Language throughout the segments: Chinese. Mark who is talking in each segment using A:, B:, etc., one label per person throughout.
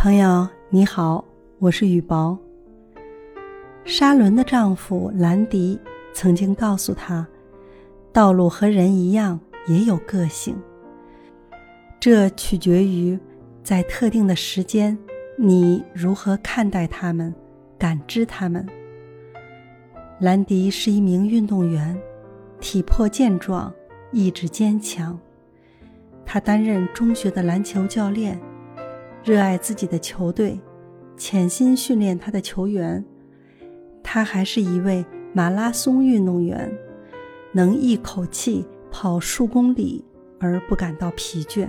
A: 朋友你好，我是雨薄。沙伦的丈夫兰迪曾经告诉他，道路和人一样也有个性，这取决于在特定的时间你如何看待他们、感知他们。兰迪是一名运动员，体魄健壮，意志坚强。他担任中学的篮球教练。热爱自己的球队，潜心训练他的球员。他还是一位马拉松运动员，能一口气跑数公里而不感到疲倦。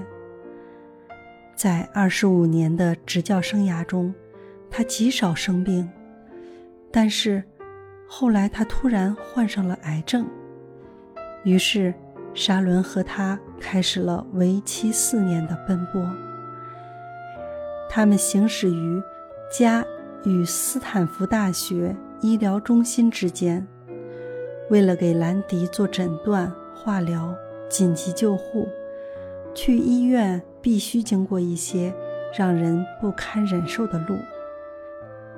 A: 在二十五年的执教生涯中，他极少生病。但是，后来他突然患上了癌症。于是，沙伦和他开始了为期四年的奔波。他们行驶于家与斯坦福大学医疗中心之间，为了给兰迪做诊断、化疗、紧急救护，去医院必须经过一些让人不堪忍受的路。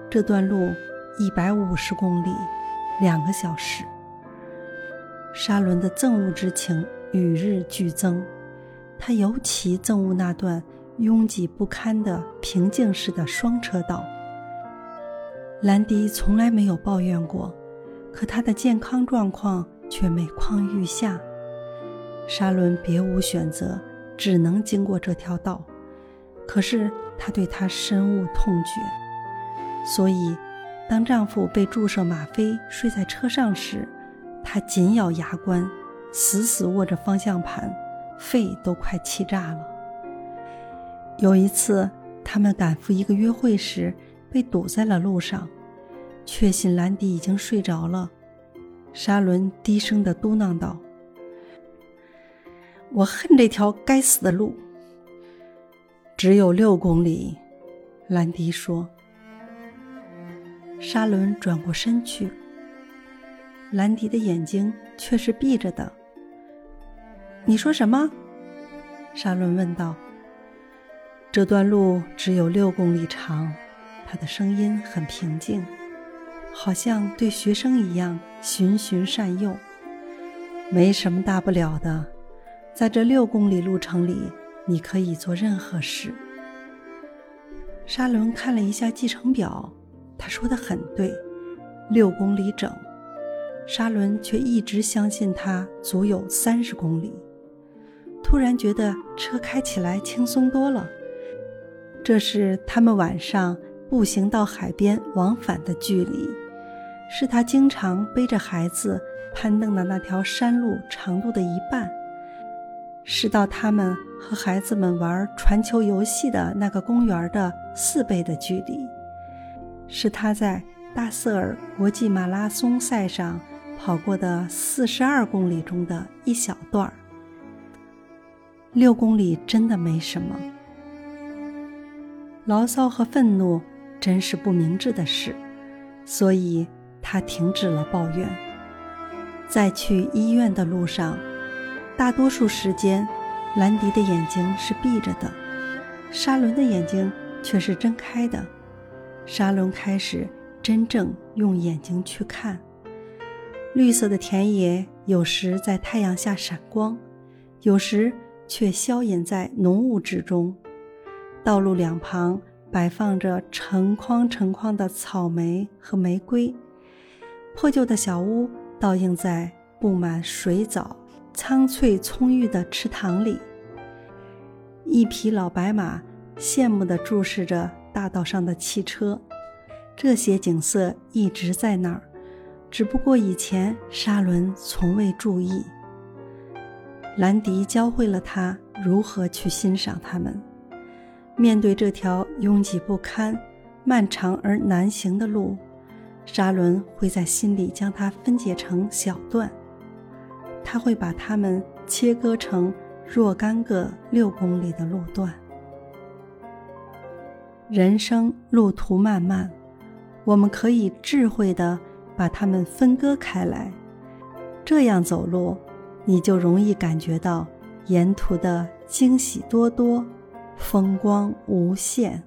A: 这段路一百五十公里，两个小时。沙伦的憎恶之情与日俱增，他尤其憎恶那段。拥挤不堪的平静式的双车道。兰迪从来没有抱怨过，可他的健康状况却每况愈下。沙伦别无选择，只能经过这条道。可是他对他深恶痛绝，所以当丈夫被注射吗啡睡在车上时，她紧咬牙关，死死握着方向盘，肺都快气炸了。有一次，他们赶赴一个约会时，被堵在了路上。确信兰迪已经睡着了，沙伦低声的嘟囔道：“我恨这条该死的路。”只有六公里，兰迪说。沙伦转过身去，兰迪的眼睛却是闭着的。“你说什么？”沙伦问道。这段路只有六公里长，他的声音很平静，好像对学生一样循循善诱。没什么大不了的，在这六公里路程里，你可以做任何事。沙伦看了一下计程表，他说的很对，六公里整。沙伦却一直相信他足有三十公里。突然觉得车开起来轻松多了。这是他们晚上步行到海边往返的距离，是他经常背着孩子攀登的那条山路长度的一半，是到他们和孩子们玩传球游戏的那个公园的四倍的距离，是他在大瑟尔国际马拉松赛上跑过的四十二公里中的一小段儿。六公里真的没什么。牢骚和愤怒真是不明智的事，所以他停止了抱怨。在去医院的路上，大多数时间，兰迪的眼睛是闭着的，沙伦的眼睛却是睁开的。沙伦开始真正用眼睛去看。绿色的田野有时在太阳下闪光，有时却消隐在浓雾之中。道路两旁摆放着成筐成筐的草莓和玫瑰，破旧的小屋倒映在布满水藻、苍翠葱郁的池塘里。一匹老白马羡慕地注视着大道上的汽车。这些景色一直在那儿，只不过以前沙伦从未注意。兰迪教会了他如何去欣赏它们。面对这条拥挤不堪、漫长而难行的路，沙伦会在心里将它分解成小段。他会把它们切割成若干个六公里的路段。人生路途漫漫，我们可以智慧地把它们分割开来。这样走路，你就容易感觉到沿途的惊喜多多。风光无限。